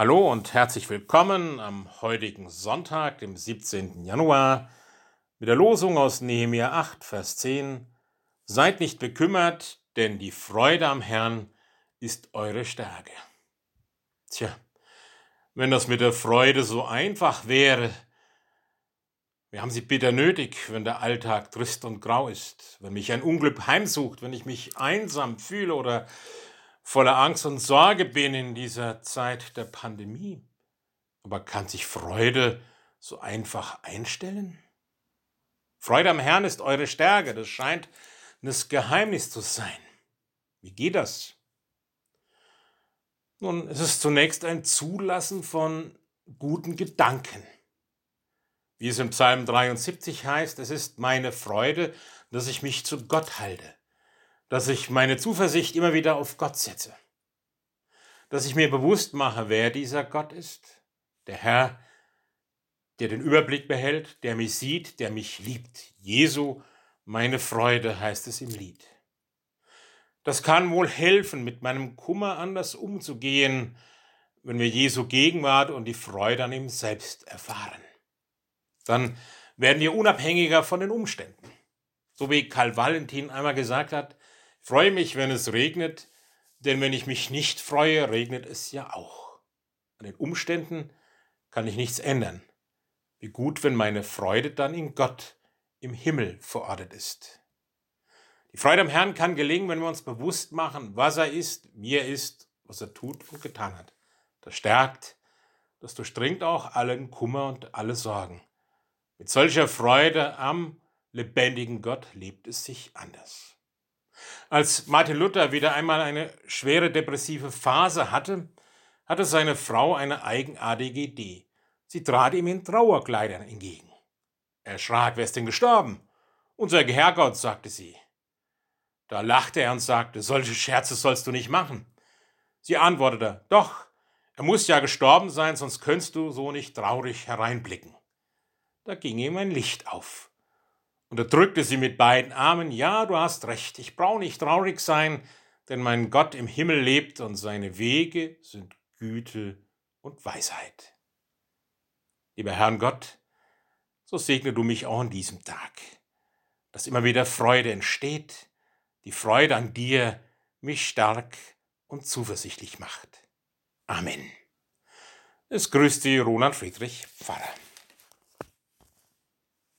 Hallo und herzlich willkommen am heutigen Sonntag, dem 17. Januar, mit der Losung aus Nehemiah 8, Vers 10. Seid nicht bekümmert, denn die Freude am Herrn ist eure Stärke. Tja, wenn das mit der Freude so einfach wäre, wir haben sie bitter nötig, wenn der Alltag trist und grau ist, wenn mich ein Unglück heimsucht, wenn ich mich einsam fühle oder voller Angst und Sorge bin in dieser Zeit der Pandemie. Aber kann sich Freude so einfach einstellen? Freude am Herrn ist eure Stärke, das scheint das Geheimnis zu sein. Wie geht das? Nun, es ist zunächst ein Zulassen von guten Gedanken. Wie es im Psalm 73 heißt, es ist meine Freude, dass ich mich zu Gott halte dass ich meine Zuversicht immer wieder auf Gott setze. Dass ich mir bewusst mache, wer dieser Gott ist. Der Herr, der den Überblick behält, der mich sieht, der mich liebt. Jesu, meine Freude heißt es im Lied. Das kann wohl helfen, mit meinem Kummer anders umzugehen, wenn wir Jesu Gegenwart und die Freude an ihm selbst erfahren. Dann werden wir unabhängiger von den Umständen. So wie Karl Valentin einmal gesagt hat, Freue mich, wenn es regnet, denn wenn ich mich nicht freue, regnet es ja auch. An den Umständen kann ich nichts ändern. Wie gut, wenn meine Freude dann in Gott im Himmel verortet ist. Die Freude am Herrn kann gelingen, wenn wir uns bewusst machen, was er ist, wie er ist, was er tut und getan hat. Das stärkt, das durchdringt auch allen Kummer und alle Sorgen. Mit solcher Freude am lebendigen Gott lebt es sich anders. Als Martin Luther wieder einmal eine schwere depressive Phase hatte, hatte seine Frau eine eigenartige Idee. Sie trat ihm in Trauerkleidern entgegen. Er schrak, wer ist denn gestorben? Unser Herrgott, sagte sie. Da lachte er und sagte, solche Scherze sollst du nicht machen. Sie antwortete, doch, er muss ja gestorben sein, sonst könntest du so nicht traurig hereinblicken. Da ging ihm ein Licht auf. Und er drückte sie mit beiden Armen, ja, du hast recht, ich brauche nicht traurig sein, denn mein Gott im Himmel lebt und seine Wege sind Güte und Weisheit. Lieber Herrn Gott, so segne du mich auch an diesem Tag, dass immer wieder Freude entsteht, die Freude an dir mich stark und zuversichtlich macht. Amen. Es grüßt die Roland Friedrich Pfarrer.